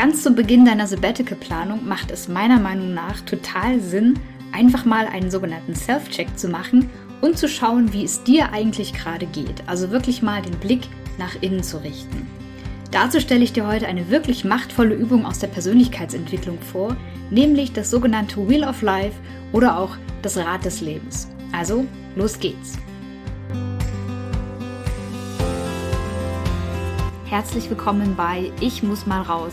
Ganz zu Beginn deiner Sabbatical-Planung macht es meiner Meinung nach total Sinn, einfach mal einen sogenannten Self-Check zu machen und zu schauen, wie es dir eigentlich gerade geht. Also wirklich mal den Blick nach innen zu richten. Dazu stelle ich dir heute eine wirklich machtvolle Übung aus der Persönlichkeitsentwicklung vor, nämlich das sogenannte Wheel of Life oder auch das Rad des Lebens. Also, los geht's! Herzlich willkommen bei Ich muss mal raus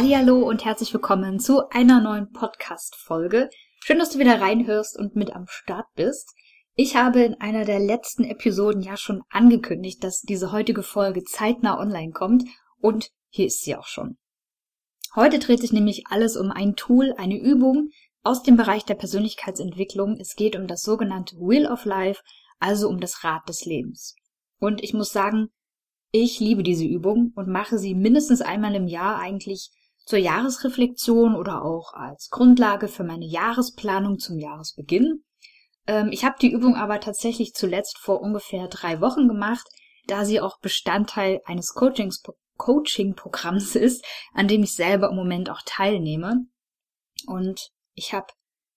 Hallo und herzlich willkommen zu einer neuen Podcast-Folge. Schön, dass du wieder reinhörst und mit am Start bist. Ich habe in einer der letzten Episoden ja schon angekündigt, dass diese heutige Folge zeitnah online kommt und hier ist sie auch schon. Heute dreht sich nämlich alles um ein Tool, eine Übung aus dem Bereich der Persönlichkeitsentwicklung. Es geht um das sogenannte Wheel of Life, also um das Rad des Lebens. Und ich muss sagen, ich liebe diese Übung und mache sie mindestens einmal im Jahr eigentlich zur Jahresreflexion oder auch als Grundlage für meine Jahresplanung zum Jahresbeginn. Ähm, ich habe die Übung aber tatsächlich zuletzt vor ungefähr drei Wochen gemacht, da sie auch Bestandteil eines Coaching-Programms ist, an dem ich selber im Moment auch teilnehme. Und ich habe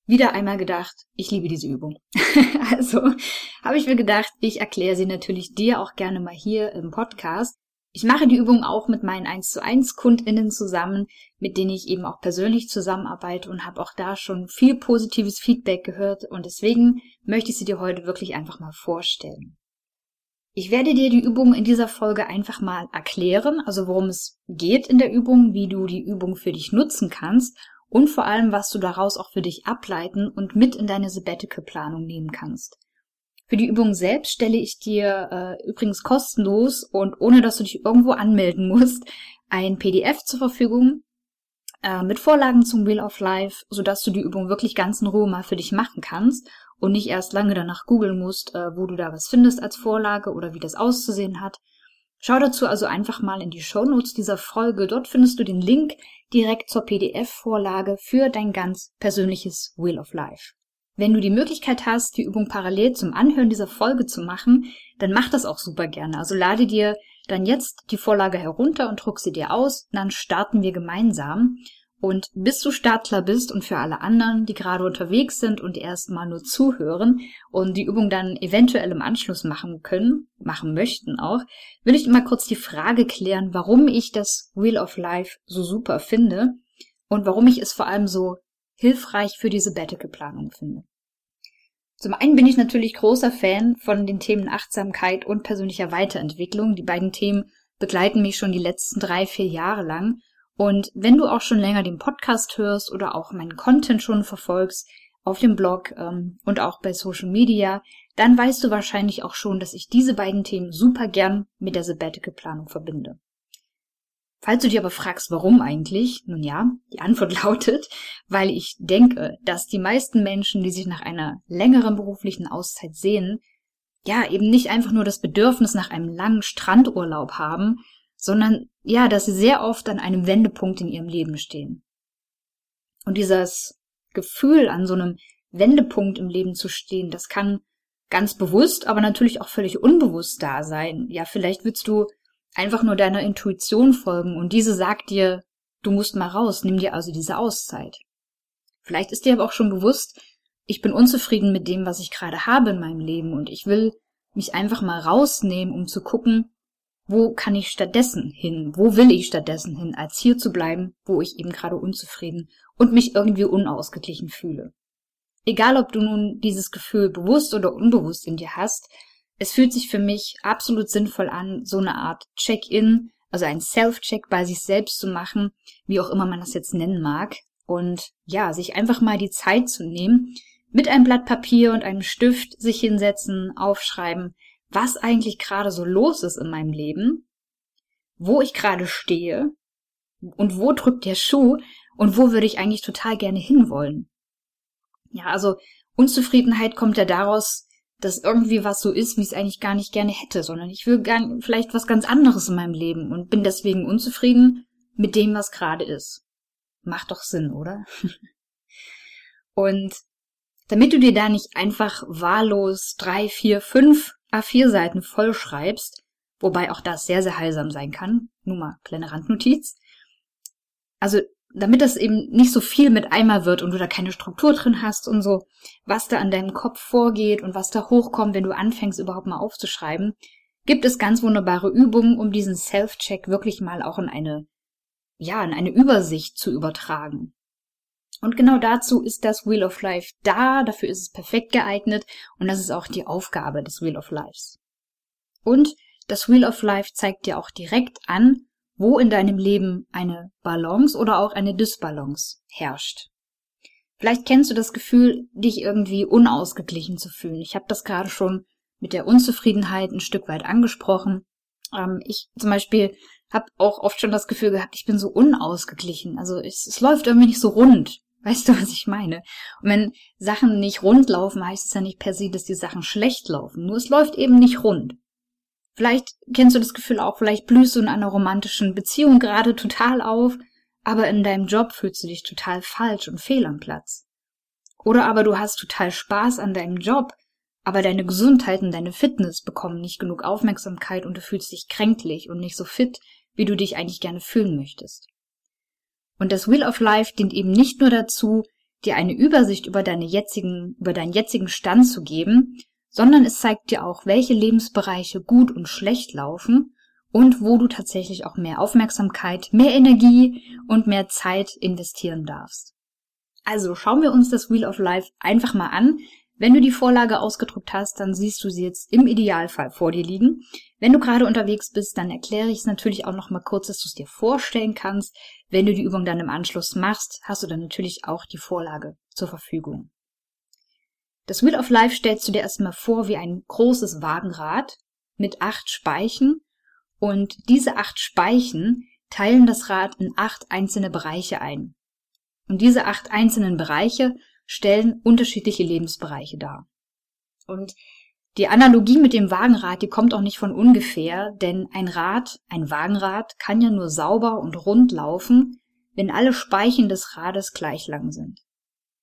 wieder einmal gedacht, ich liebe diese Übung. also habe ich mir gedacht, ich erkläre sie natürlich dir auch gerne mal hier im Podcast, ich mache die Übung auch mit meinen 1 zu 1 KundInnen zusammen, mit denen ich eben auch persönlich zusammenarbeite und habe auch da schon viel positives Feedback gehört und deswegen möchte ich sie dir heute wirklich einfach mal vorstellen. Ich werde dir die Übung in dieser Folge einfach mal erklären, also worum es geht in der Übung, wie du die Übung für dich nutzen kannst und vor allem, was du daraus auch für dich ableiten und mit in deine Sabbatical-Planung nehmen kannst. Für die Übung selbst stelle ich dir äh, übrigens kostenlos und ohne dass du dich irgendwo anmelden musst, ein PDF zur Verfügung äh, mit Vorlagen zum Wheel of Life, sodass du die Übung wirklich ganz in Ruhe mal für dich machen kannst und nicht erst lange danach googeln musst, äh, wo du da was findest als Vorlage oder wie das auszusehen hat. Schau dazu also einfach mal in die Show Notes dieser Folge. Dort findest du den Link direkt zur PDF-Vorlage für dein ganz persönliches Wheel of Life. Wenn du die Möglichkeit hast, die Übung parallel zum Anhören dieser Folge zu machen, dann mach das auch super gerne. Also lade dir dann jetzt die Vorlage herunter und druck sie dir aus, dann starten wir gemeinsam. Und bis du startklar bist und für alle anderen, die gerade unterwegs sind und erstmal nur zuhören und die Übung dann eventuell im Anschluss machen können, machen möchten auch, will ich mal kurz die Frage klären, warum ich das Wheel of Life so super finde und warum ich es vor allem so hilfreich für diese Sabbatical-Planung finde. Zum einen bin ich natürlich großer Fan von den Themen Achtsamkeit und persönlicher Weiterentwicklung. Die beiden Themen begleiten mich schon die letzten drei, vier Jahre lang. Und wenn du auch schon länger den Podcast hörst oder auch meinen Content schon verfolgst auf dem Blog ähm, und auch bei Social Media, dann weißt du wahrscheinlich auch schon, dass ich diese beiden Themen super gern mit der Sabbatical-Planung verbinde. Falls du dir aber fragst, warum eigentlich, nun ja, die Antwort lautet, weil ich denke, dass die meisten Menschen, die sich nach einer längeren beruflichen Auszeit sehen, ja, eben nicht einfach nur das Bedürfnis nach einem langen Strandurlaub haben, sondern ja, dass sie sehr oft an einem Wendepunkt in ihrem Leben stehen. Und dieses Gefühl, an so einem Wendepunkt im Leben zu stehen, das kann ganz bewusst, aber natürlich auch völlig unbewusst da sein. Ja, vielleicht willst du einfach nur deiner Intuition folgen und diese sagt dir, du musst mal raus, nimm dir also diese Auszeit. Vielleicht ist dir aber auch schon bewusst, ich bin unzufrieden mit dem, was ich gerade habe in meinem Leben und ich will mich einfach mal rausnehmen, um zu gucken, wo kann ich stattdessen hin? Wo will ich stattdessen hin, als hier zu bleiben, wo ich eben gerade unzufrieden und mich irgendwie unausgeglichen fühle? Egal, ob du nun dieses Gefühl bewusst oder unbewusst in dir hast, es fühlt sich für mich absolut sinnvoll an, so eine Art Check-in, also ein Self-Check bei sich selbst zu machen, wie auch immer man das jetzt nennen mag. Und ja, sich einfach mal die Zeit zu nehmen, mit einem Blatt Papier und einem Stift sich hinsetzen, aufschreiben, was eigentlich gerade so los ist in meinem Leben, wo ich gerade stehe und wo drückt der Schuh Und wo würde ich eigentlich total gerne hinwollen? Ja, also Unzufriedenheit kommt ja daraus, dass irgendwie was so ist, wie ich es eigentlich gar nicht gerne hätte, sondern ich will gar, vielleicht was ganz anderes in meinem Leben und bin deswegen unzufrieden mit dem, was gerade ist. Macht doch Sinn, oder? und damit du dir da nicht einfach wahllos drei, vier, fünf A4 Seiten vollschreibst, wobei auch das sehr, sehr heilsam sein kann, nur mal kleine Randnotiz. Also damit das eben nicht so viel mit einmal wird und du da keine Struktur drin hast und so, was da an deinem Kopf vorgeht und was da hochkommt, wenn du anfängst überhaupt mal aufzuschreiben, gibt es ganz wunderbare Übungen, um diesen Self-Check wirklich mal auch in eine, ja, in eine Übersicht zu übertragen. Und genau dazu ist das Wheel of Life da, dafür ist es perfekt geeignet und das ist auch die Aufgabe des Wheel of Lives. Und das Wheel of Life zeigt dir auch direkt an, wo in deinem Leben eine Balance oder auch eine Dysbalance herrscht. Vielleicht kennst du das Gefühl, dich irgendwie unausgeglichen zu fühlen. Ich habe das gerade schon mit der Unzufriedenheit ein Stück weit angesprochen. Ähm, ich zum Beispiel habe auch oft schon das Gefühl gehabt, ich bin so unausgeglichen. Also es, es läuft irgendwie nicht so rund. Weißt du, was ich meine? Und wenn Sachen nicht rund laufen, heißt es ja nicht per se, dass die Sachen schlecht laufen. Nur es läuft eben nicht rund. Vielleicht kennst du das Gefühl auch, vielleicht blühst du in einer romantischen Beziehung gerade total auf, aber in deinem Job fühlst du dich total falsch und fehl am Platz. Oder aber du hast total Spaß an deinem Job, aber deine Gesundheit und deine Fitness bekommen nicht genug Aufmerksamkeit und du fühlst dich kränklich und nicht so fit, wie du dich eigentlich gerne fühlen möchtest. Und das Wheel of Life dient eben nicht nur dazu, dir eine Übersicht über deine jetzigen, über deinen jetzigen Stand zu geben, sondern es zeigt dir auch, welche Lebensbereiche gut und schlecht laufen und wo du tatsächlich auch mehr Aufmerksamkeit, mehr Energie und mehr Zeit investieren darfst. Also schauen wir uns das Wheel of Life einfach mal an. Wenn du die Vorlage ausgedruckt hast, dann siehst du sie jetzt im Idealfall vor dir liegen. Wenn du gerade unterwegs bist, dann erkläre ich es natürlich auch noch mal kurz, dass du es dir vorstellen kannst. Wenn du die Übung dann im Anschluss machst, hast du dann natürlich auch die Vorlage zur Verfügung. Das Wheel of Life stellst du dir erstmal vor wie ein großes Wagenrad mit acht Speichen und diese acht Speichen teilen das Rad in acht einzelne Bereiche ein. Und diese acht einzelnen Bereiche stellen unterschiedliche Lebensbereiche dar. Und die Analogie mit dem Wagenrad, die kommt auch nicht von ungefähr, denn ein Rad, ein Wagenrad, kann ja nur sauber und rund laufen, wenn alle Speichen des Rades gleich lang sind.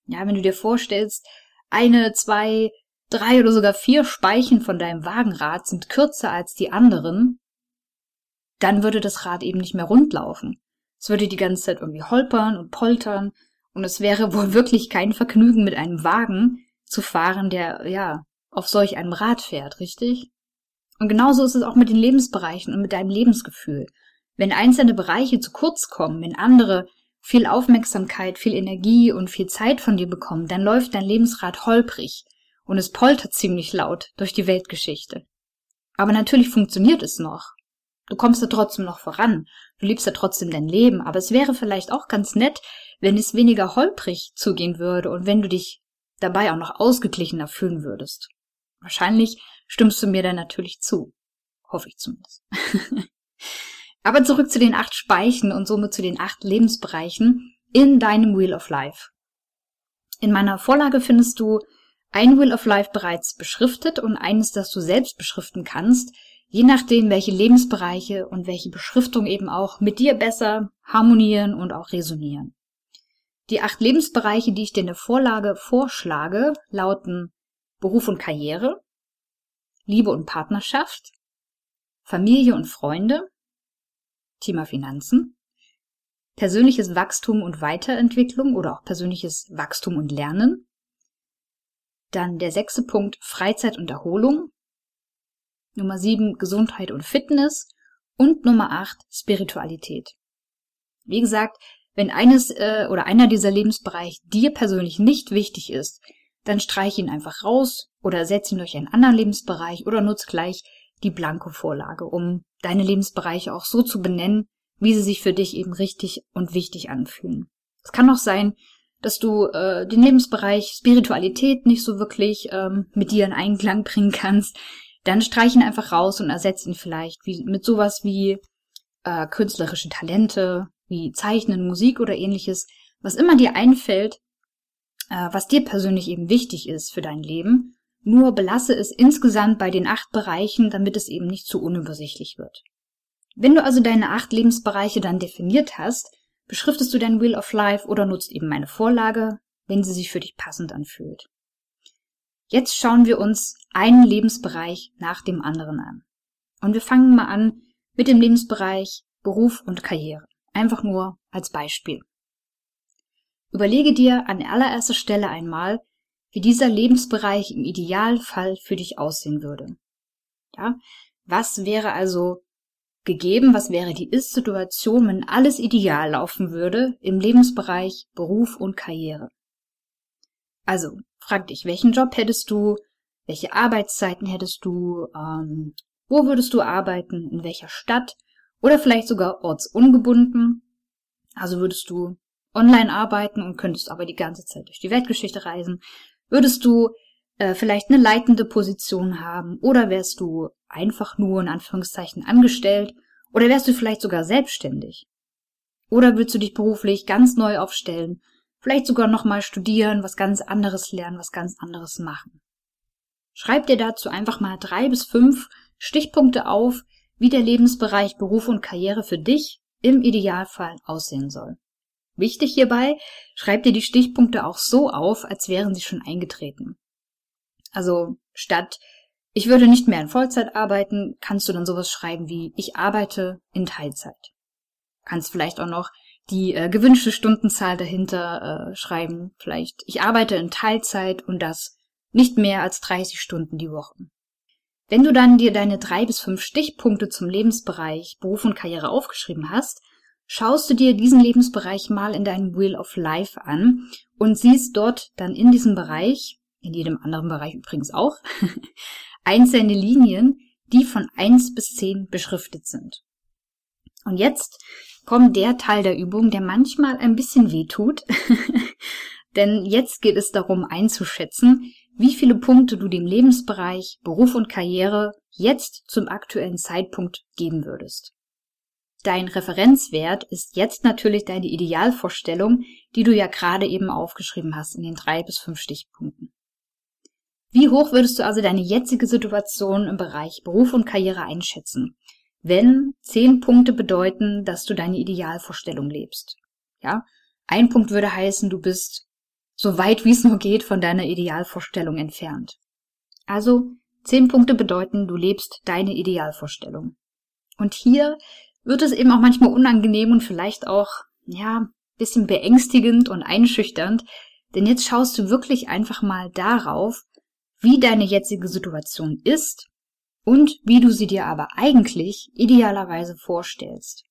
Ja, wenn du dir vorstellst, eine, zwei, drei oder sogar vier Speichen von deinem Wagenrad sind kürzer als die anderen, dann würde das Rad eben nicht mehr rund laufen. Es würde die ganze Zeit irgendwie holpern und poltern und es wäre wohl wirklich kein Vergnügen mit einem Wagen zu fahren, der, ja, auf solch einem Rad fährt, richtig? Und genauso ist es auch mit den Lebensbereichen und mit deinem Lebensgefühl. Wenn einzelne Bereiche zu kurz kommen, wenn andere viel Aufmerksamkeit, viel Energie und viel Zeit von dir bekommen, dann läuft dein Lebensrad holprig und es poltert ziemlich laut durch die Weltgeschichte. Aber natürlich funktioniert es noch. Du kommst da trotzdem noch voran. Du liebst ja trotzdem dein Leben, aber es wäre vielleicht auch ganz nett, wenn es weniger holprig zugehen würde und wenn du dich dabei auch noch ausgeglichener fühlen würdest. Wahrscheinlich stimmst du mir dann natürlich zu. Hoffe ich zumindest. Aber zurück zu den acht Speichen und somit zu den acht Lebensbereichen in deinem Wheel of Life. In meiner Vorlage findest du ein Wheel of Life bereits beschriftet und eines, das du selbst beschriften kannst, je nachdem, welche Lebensbereiche und welche Beschriftung eben auch mit dir besser harmonieren und auch resonieren. Die acht Lebensbereiche, die ich dir in der Vorlage vorschlage, lauten Beruf und Karriere, Liebe und Partnerschaft, Familie und Freunde, Thema Finanzen, persönliches Wachstum und Weiterentwicklung oder auch persönliches Wachstum und Lernen. Dann der sechste Punkt Freizeit und Erholung. Nummer sieben Gesundheit und Fitness. Und Nummer acht Spiritualität. Wie gesagt, wenn eines äh, oder einer dieser Lebensbereiche dir persönlich nicht wichtig ist, dann streich ihn einfach raus oder setz ihn durch einen anderen Lebensbereich oder nutz gleich die Blanko-Vorlage, um deine Lebensbereiche auch so zu benennen, wie sie sich für dich eben richtig und wichtig anfühlen. Es kann auch sein, dass du äh, den Lebensbereich Spiritualität nicht so wirklich ähm, mit dir in Einklang bringen kannst. Dann streich ihn einfach raus und ersetz ihn vielleicht wie, mit sowas wie äh, künstlerische Talente, wie Zeichnen, Musik oder ähnliches, was immer dir einfällt, äh, was dir persönlich eben wichtig ist für dein Leben, nur belasse es insgesamt bei den acht Bereichen, damit es eben nicht zu unübersichtlich wird. Wenn du also deine acht Lebensbereiche dann definiert hast, beschriftest du dein Wheel of Life oder nutzt eben meine Vorlage, wenn sie sich für dich passend anfühlt. Jetzt schauen wir uns einen Lebensbereich nach dem anderen an. Und wir fangen mal an mit dem Lebensbereich Beruf und Karriere. Einfach nur als Beispiel. Überlege dir an allererster Stelle einmal, wie dieser Lebensbereich im Idealfall für dich aussehen würde. Ja, was wäre also gegeben, was wäre die Ist-Situation, wenn alles ideal laufen würde im Lebensbereich Beruf und Karriere? Also, frag dich, welchen Job hättest du, welche Arbeitszeiten hättest du, ähm, wo würdest du arbeiten, in welcher Stadt oder vielleicht sogar ortsungebunden. Also würdest du online arbeiten und könntest aber die ganze Zeit durch die Weltgeschichte reisen. Würdest du äh, vielleicht eine leitende Position haben oder wärst du einfach nur in Anführungszeichen angestellt oder wärst du vielleicht sogar selbstständig? Oder würdest du dich beruflich ganz neu aufstellen, vielleicht sogar nochmal studieren, was ganz anderes lernen, was ganz anderes machen? Schreib dir dazu einfach mal drei bis fünf Stichpunkte auf, wie der Lebensbereich Beruf und Karriere für dich im Idealfall aussehen soll. Wichtig hierbei, schreib dir die Stichpunkte auch so auf, als wären sie schon eingetreten. Also statt ich würde nicht mehr in Vollzeit arbeiten, kannst du dann sowas schreiben wie ich arbeite in Teilzeit. Kannst vielleicht auch noch die äh, gewünschte Stundenzahl dahinter äh, schreiben. Vielleicht ich arbeite in Teilzeit und das nicht mehr als 30 Stunden die Woche. Wenn du dann dir deine drei bis fünf Stichpunkte zum Lebensbereich Beruf und Karriere aufgeschrieben hast, schaust du dir diesen Lebensbereich mal in deinem Wheel of Life an und siehst dort dann in diesem Bereich, in jedem anderen Bereich übrigens auch, einzelne Linien, die von eins bis zehn beschriftet sind. Und jetzt kommt der Teil der Übung, der manchmal ein bisschen weh tut. Denn jetzt geht es darum einzuschätzen, wie viele Punkte du dem Lebensbereich Beruf und Karriere jetzt zum aktuellen Zeitpunkt geben würdest. Dein Referenzwert ist jetzt natürlich deine Idealvorstellung, die du ja gerade eben aufgeschrieben hast in den drei bis fünf Stichpunkten. Wie hoch würdest du also deine jetzige Situation im Bereich Beruf und Karriere einschätzen, wenn zehn Punkte bedeuten, dass du deine Idealvorstellung lebst? Ja, ein Punkt würde heißen, du bist so weit wie es nur geht von deiner Idealvorstellung entfernt. Also zehn Punkte bedeuten, du lebst deine Idealvorstellung. Und hier wird es eben auch manchmal unangenehm und vielleicht auch, ja, bisschen beängstigend und einschüchternd, denn jetzt schaust du wirklich einfach mal darauf, wie deine jetzige Situation ist und wie du sie dir aber eigentlich idealerweise vorstellst.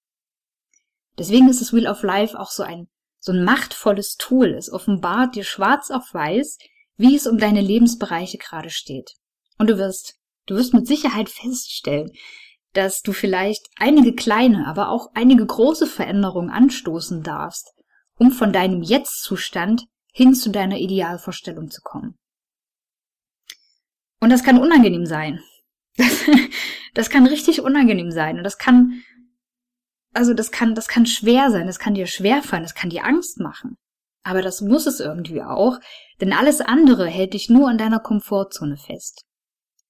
Deswegen ist das Wheel of Life auch so ein so ein machtvolles Tool. Es offenbart dir schwarz auf weiß, wie es um deine Lebensbereiche gerade steht. Und du wirst, du wirst mit Sicherheit feststellen, dass du vielleicht einige kleine, aber auch einige große Veränderungen anstoßen darfst, um von deinem Jetzt-Zustand hin zu deiner Idealvorstellung zu kommen. Und das kann unangenehm sein. Das, das kann richtig unangenehm sein. Und das kann also das kann, das kann schwer sein, das kann dir schwer fallen, das kann dir Angst machen. Aber das muss es irgendwie auch, denn alles andere hält dich nur an deiner Komfortzone fest.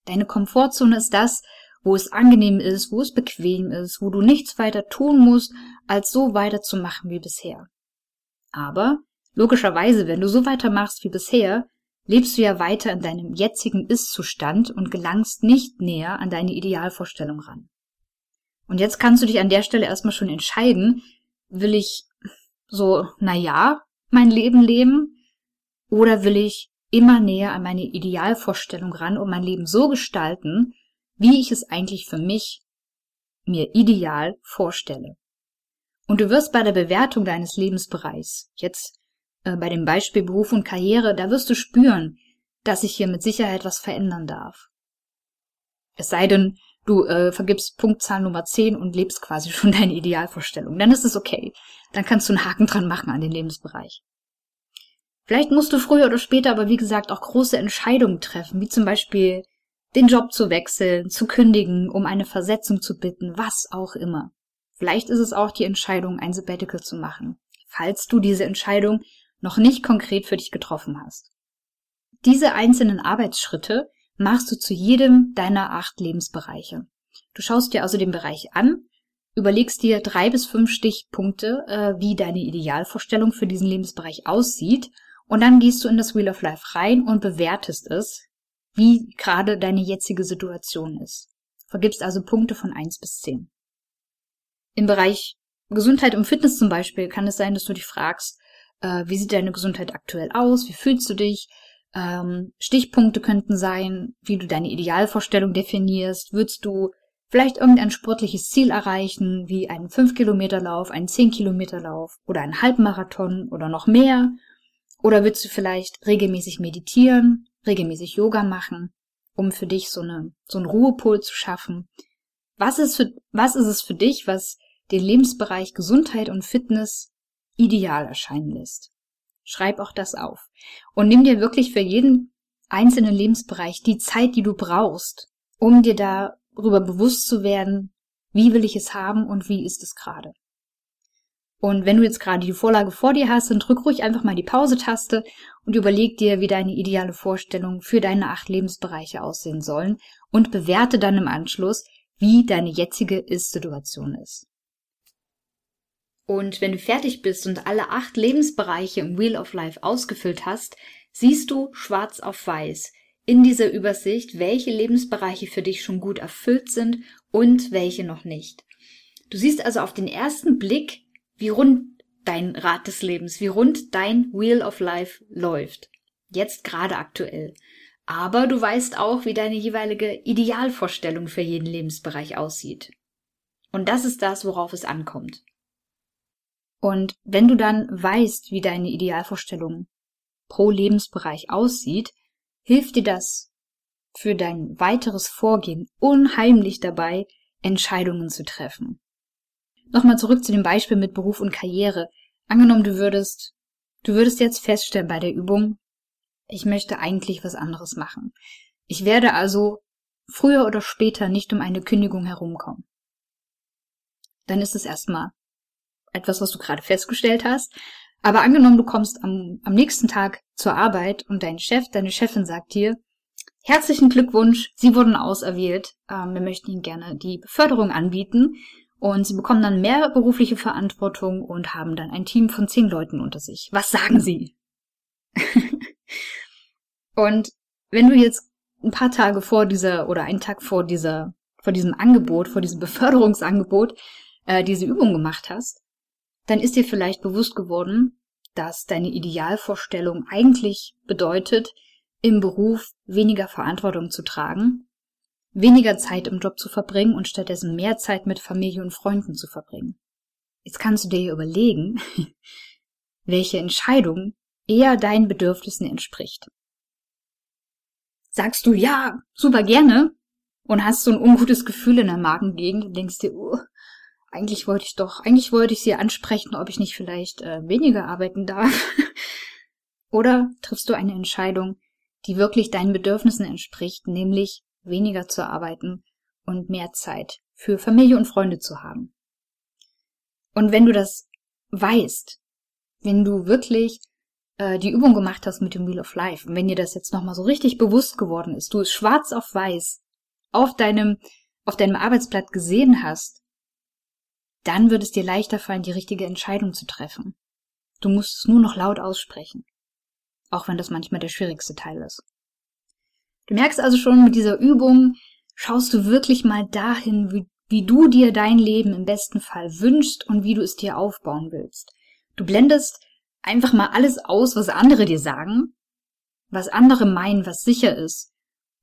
Deine Komfortzone ist das, wo es angenehm ist, wo es bequem ist, wo du nichts weiter tun musst, als so weiterzumachen wie bisher. Aber logischerweise, wenn du so weitermachst wie bisher, lebst du ja weiter in deinem jetzigen Ist-Zustand und gelangst nicht näher an deine Idealvorstellung ran. Und jetzt kannst du dich an der Stelle erstmal schon entscheiden, will ich so, na ja, mein Leben leben oder will ich immer näher an meine Idealvorstellung ran und mein Leben so gestalten, wie ich es eigentlich für mich mir ideal vorstelle. Und du wirst bei der Bewertung deines Lebensbereichs, jetzt äh, bei dem Beispiel Beruf und Karriere, da wirst du spüren, dass sich hier mit Sicherheit was verändern darf. Es sei denn, du äh, vergibst Punktzahl Nummer 10 und lebst quasi schon deine Idealvorstellung. Dann ist es okay. Dann kannst du einen Haken dran machen an den Lebensbereich. Vielleicht musst du früher oder später aber wie gesagt auch große Entscheidungen treffen, wie zum Beispiel den Job zu wechseln, zu kündigen, um eine Versetzung zu bitten, was auch immer. Vielleicht ist es auch die Entscheidung, ein Sabbatical zu machen. falls du diese Entscheidung noch nicht konkret für dich getroffen hast. Diese einzelnen Arbeitsschritte machst du zu jedem deiner acht Lebensbereiche. Du schaust dir also den Bereich an, überlegst dir drei bis fünf Stichpunkte, äh, wie deine Idealvorstellung für diesen Lebensbereich aussieht, und dann gehst du in das Wheel of Life rein und bewertest es, wie gerade deine jetzige Situation ist. Vergibst also Punkte von eins bis zehn. Im Bereich Gesundheit und Fitness zum Beispiel kann es sein, dass du dich fragst, äh, wie sieht deine Gesundheit aktuell aus, wie fühlst du dich, ähm, Stichpunkte könnten sein, wie du deine Idealvorstellung definierst. Würdest du vielleicht irgendein sportliches Ziel erreichen, wie einen 5-Kilometer-Lauf, einen 10-Kilometer-Lauf oder einen Halbmarathon oder noch mehr? Oder würdest du vielleicht regelmäßig meditieren, regelmäßig Yoga machen, um für dich so, eine, so einen Ruhepol zu schaffen? Was ist, für, was ist es für dich, was den Lebensbereich Gesundheit und Fitness ideal erscheinen lässt? Schreib auch das auf. Und nimm dir wirklich für jeden einzelnen Lebensbereich die Zeit, die du brauchst, um dir darüber bewusst zu werden, wie will ich es haben und wie ist es gerade. Und wenn du jetzt gerade die Vorlage vor dir hast, dann drück ruhig einfach mal die Pause-Taste und überleg dir, wie deine ideale Vorstellung für deine acht Lebensbereiche aussehen sollen und bewerte dann im Anschluss, wie deine jetzige Ist-Situation ist. Und wenn du fertig bist und alle acht Lebensbereiche im Wheel of Life ausgefüllt hast, siehst du schwarz auf weiß in dieser Übersicht, welche Lebensbereiche für dich schon gut erfüllt sind und welche noch nicht. Du siehst also auf den ersten Blick, wie rund dein Rad des Lebens, wie rund dein Wheel of Life läuft. Jetzt gerade aktuell. Aber du weißt auch, wie deine jeweilige Idealvorstellung für jeden Lebensbereich aussieht. Und das ist das, worauf es ankommt. Und wenn du dann weißt, wie deine Idealvorstellung pro Lebensbereich aussieht, hilft dir das für dein weiteres Vorgehen unheimlich dabei, Entscheidungen zu treffen. Nochmal zurück zu dem Beispiel mit Beruf und Karriere. Angenommen, du würdest, du würdest jetzt feststellen bei der Übung, ich möchte eigentlich was anderes machen. Ich werde also früher oder später nicht um eine Kündigung herumkommen. Dann ist es erstmal etwas, was du gerade festgestellt hast. Aber angenommen, du kommst am, am nächsten Tag zur Arbeit und dein Chef, deine Chefin sagt dir, herzlichen Glückwunsch, Sie wurden auserwählt. Ähm, wir möchten Ihnen gerne die Beförderung anbieten. Und Sie bekommen dann mehr berufliche Verantwortung und haben dann ein Team von zehn Leuten unter sich. Was sagen Sie? und wenn du jetzt ein paar Tage vor dieser oder einen Tag vor dieser, vor diesem Angebot, vor diesem Beförderungsangebot, äh, diese Übung gemacht hast, dann ist dir vielleicht bewusst geworden, dass deine Idealvorstellung eigentlich bedeutet, im Beruf weniger Verantwortung zu tragen, weniger Zeit im Job zu verbringen und stattdessen mehr Zeit mit Familie und Freunden zu verbringen. Jetzt kannst du dir überlegen, welche Entscheidung eher deinen Bedürfnissen entspricht. Sagst du ja, super gerne und hast so ein ungutes Gefühl in der Magengegend und denkst dir, oh, eigentlich wollte ich doch, eigentlich wollte ich sie ansprechen, ob ich nicht vielleicht äh, weniger arbeiten darf. Oder triffst du eine Entscheidung, die wirklich deinen Bedürfnissen entspricht, nämlich weniger zu arbeiten und mehr Zeit für Familie und Freunde zu haben. Und wenn du das weißt, wenn du wirklich äh, die Übung gemacht hast mit dem Wheel of Life und wenn dir das jetzt nochmal so richtig bewusst geworden ist, du es schwarz auf weiß auf deinem, auf deinem Arbeitsblatt gesehen hast, dann wird es dir leichter fallen, die richtige Entscheidung zu treffen. Du musst es nur noch laut aussprechen. Auch wenn das manchmal der schwierigste Teil ist. Du merkst also schon, mit dieser Übung schaust du wirklich mal dahin, wie, wie du dir dein Leben im besten Fall wünschst und wie du es dir aufbauen willst. Du blendest einfach mal alles aus, was andere dir sagen, was andere meinen, was sicher ist,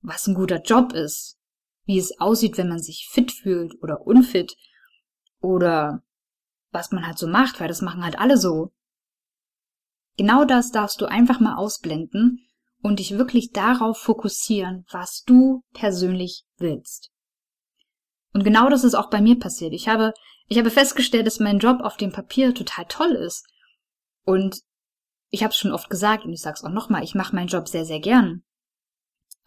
was ein guter Job ist, wie es aussieht, wenn man sich fit fühlt oder unfit oder was man halt so macht, weil das machen halt alle so. Genau das darfst du einfach mal ausblenden und dich wirklich darauf fokussieren, was du persönlich willst. Und genau das ist auch bei mir passiert. Ich habe, ich habe festgestellt, dass mein Job auf dem Papier total toll ist. Und ich habe es schon oft gesagt und ich sage es auch nochmal, ich mache meinen Job sehr, sehr gern.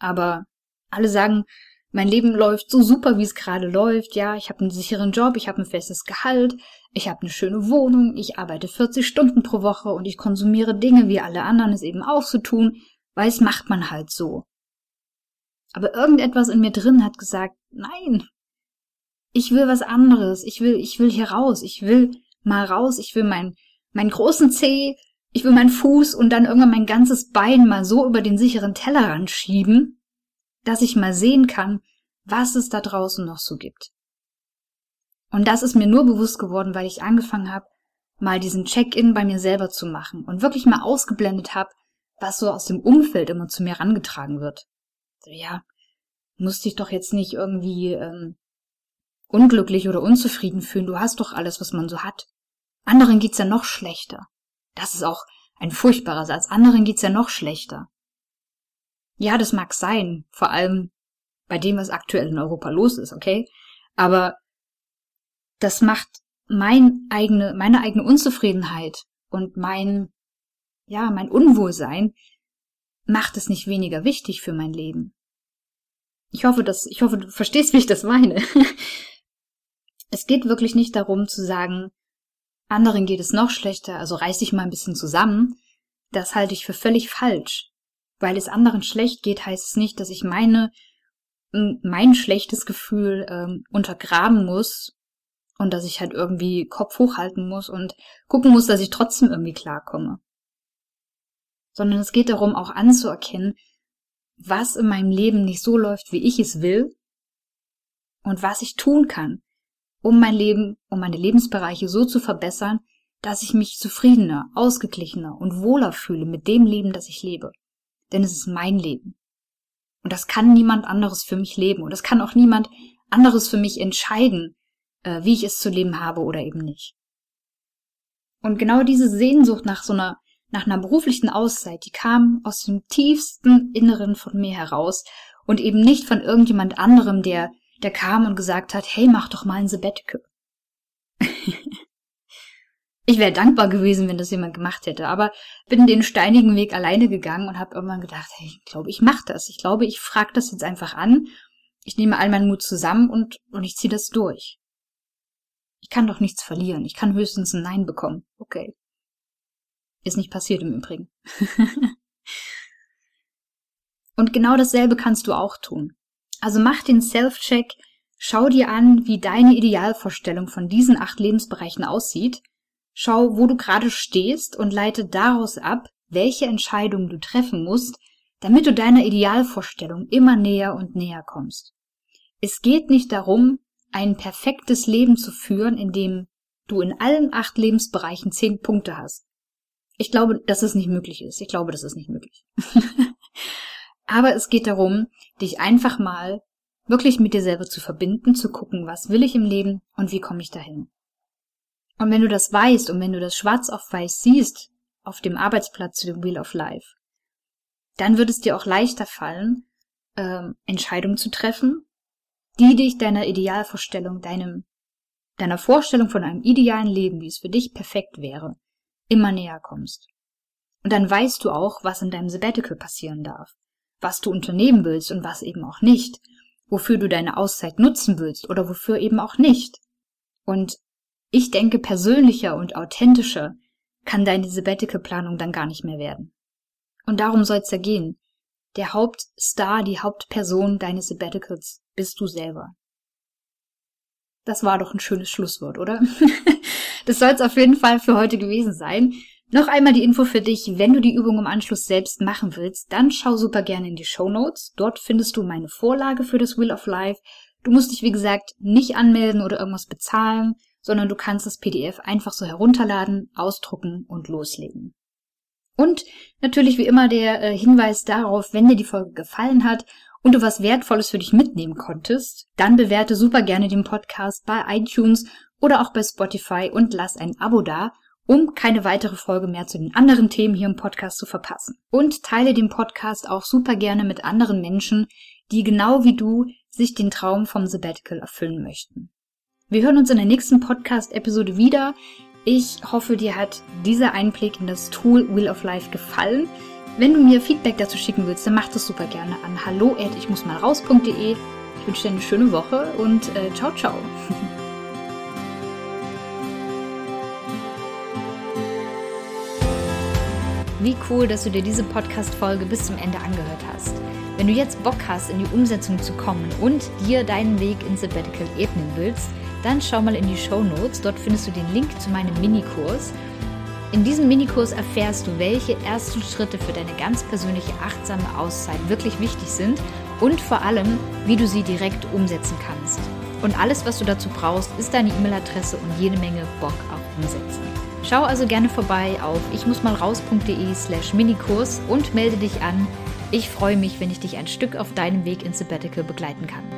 Aber alle sagen, mein Leben läuft so super, wie es gerade läuft. Ja, ich habe einen sicheren Job, ich habe ein festes Gehalt, ich habe eine schöne Wohnung, ich arbeite 40 Stunden pro Woche und ich konsumiere Dinge, wie alle anderen es eben auch so tun, weil es macht man halt so. Aber irgendetwas in mir drin hat gesagt, nein, ich will was anderes, ich will, ich will hier raus, ich will mal raus, ich will meinen, meinen großen Zeh, ich will meinen Fuß und dann irgendwann mein ganzes Bein mal so über den sicheren Tellerrand schieben, dass ich mal sehen kann, was es da draußen noch so gibt. Und das ist mir nur bewusst geworden, weil ich angefangen habe, mal diesen Check-in bei mir selber zu machen und wirklich mal ausgeblendet habe, was so aus dem Umfeld immer zu mir rangetragen wird. Ja, musst dich doch jetzt nicht irgendwie ähm, unglücklich oder unzufrieden fühlen. Du hast doch alles, was man so hat. Anderen geht's ja noch schlechter. Das ist auch ein furchtbarer Satz. Anderen geht's ja noch schlechter. Ja, das mag sein, vor allem bei dem, was aktuell in Europa los ist, okay? Aber das macht mein eigene, meine eigene Unzufriedenheit und mein, ja, mein Unwohlsein macht es nicht weniger wichtig für mein Leben. Ich hoffe, dass, ich hoffe, du verstehst, wie ich das meine. es geht wirklich nicht darum zu sagen, anderen geht es noch schlechter, also reiß dich mal ein bisschen zusammen. Das halte ich für völlig falsch. Weil es anderen schlecht geht, heißt es nicht, dass ich meine, mein schlechtes Gefühl ähm, untergraben muss und dass ich halt irgendwie Kopf hochhalten muss und gucken muss, dass ich trotzdem irgendwie klarkomme. Sondern es geht darum, auch anzuerkennen, was in meinem Leben nicht so läuft, wie ich es will und was ich tun kann, um mein Leben, um meine Lebensbereiche so zu verbessern, dass ich mich zufriedener, ausgeglichener und wohler fühle mit dem Leben, das ich lebe denn es ist mein Leben. Und das kann niemand anderes für mich leben. Und das kann auch niemand anderes für mich entscheiden, äh, wie ich es zu leben habe oder eben nicht. Und genau diese Sehnsucht nach so einer, nach einer beruflichen Auszeit, die kam aus dem tiefsten Inneren von mir heraus und eben nicht von irgendjemand anderem, der, der kam und gesagt hat, hey, mach doch mal ein Sabbatical. Ich wäre dankbar gewesen, wenn das jemand gemacht hätte, aber bin den steinigen Weg alleine gegangen und habe irgendwann gedacht, hey, ich glaube, ich mache das. Ich glaube, ich frage das jetzt einfach an. Ich nehme all meinen Mut zusammen und, und ich ziehe das durch. Ich kann doch nichts verlieren. Ich kann höchstens ein Nein bekommen. Okay. Ist nicht passiert im Übrigen. und genau dasselbe kannst du auch tun. Also mach den Self-Check, schau dir an, wie deine Idealvorstellung von diesen acht Lebensbereichen aussieht Schau, wo du gerade stehst und leite daraus ab, welche Entscheidungen du treffen musst, damit du deiner Idealvorstellung immer näher und näher kommst. Es geht nicht darum, ein perfektes Leben zu führen, in dem du in allen acht Lebensbereichen zehn Punkte hast. Ich glaube, dass es nicht möglich ist. Ich glaube, das ist nicht möglich. Aber es geht darum, dich einfach mal wirklich mit dir selber zu verbinden, zu gucken, was will ich im Leben und wie komme ich dahin. Und wenn du das weißt und wenn du das schwarz auf weiß siehst auf dem Arbeitsplatz zu dem Wheel of Life, dann wird es dir auch leichter fallen, ähm, Entscheidungen zu treffen, die dich deiner Idealvorstellung, deinem, deiner Vorstellung von einem idealen Leben, wie es für dich perfekt wäre, immer näher kommst. Und dann weißt du auch, was in deinem Sabbatical passieren darf, was du unternehmen willst und was eben auch nicht, wofür du deine Auszeit nutzen willst oder wofür eben auch nicht. Und ich denke, persönlicher und authentischer kann deine Sabbatical-Planung dann gar nicht mehr werden. Und darum soll's ja gehen. Der Hauptstar, die Hauptperson deines Sabbaticals bist du selber. Das war doch ein schönes Schlusswort, oder? das soll's auf jeden Fall für heute gewesen sein. Noch einmal die Info für dich, wenn du die Übung im Anschluss selbst machen willst, dann schau super gerne in die Show Notes. Dort findest du meine Vorlage für das Wheel of Life. Du musst dich, wie gesagt, nicht anmelden oder irgendwas bezahlen sondern du kannst das PDF einfach so herunterladen, ausdrucken und loslegen. Und natürlich wie immer der äh, Hinweis darauf, wenn dir die Folge gefallen hat und du was Wertvolles für dich mitnehmen konntest, dann bewerte super gerne den Podcast bei iTunes oder auch bei Spotify und lass ein Abo da, um keine weitere Folge mehr zu den anderen Themen hier im Podcast zu verpassen. Und teile den Podcast auch super gerne mit anderen Menschen, die genau wie du sich den Traum vom Sabbatical erfüllen möchten. Wir hören uns in der nächsten Podcast-Episode wieder. Ich hoffe, dir hat dieser Einblick in das Tool Wheel of Life gefallen. Wenn du mir Feedback dazu schicken willst, dann mach das super gerne an hallo ich wünsche dir eine schöne Woche und äh, ciao, ciao. Wie cool, dass du dir diese Podcast-Folge bis zum Ende angehört hast. Wenn du jetzt Bock hast, in die Umsetzung zu kommen und dir deinen Weg ins Sabbatical ebnen willst, dann schau mal in die Show Notes. Dort findest du den Link zu meinem Minikurs. In diesem Minikurs erfährst du, welche ersten Schritte für deine ganz persönliche achtsame Auszeit wirklich wichtig sind und vor allem, wie du sie direkt umsetzen kannst. Und alles, was du dazu brauchst, ist deine E-Mail-Adresse und jede Menge Bock auf Umsetzen. Schau also gerne vorbei auf ichmussmalraus.de slash Minikurs und melde dich an. Ich freue mich, wenn ich dich ein Stück auf deinem Weg ins Sabbatical begleiten kann.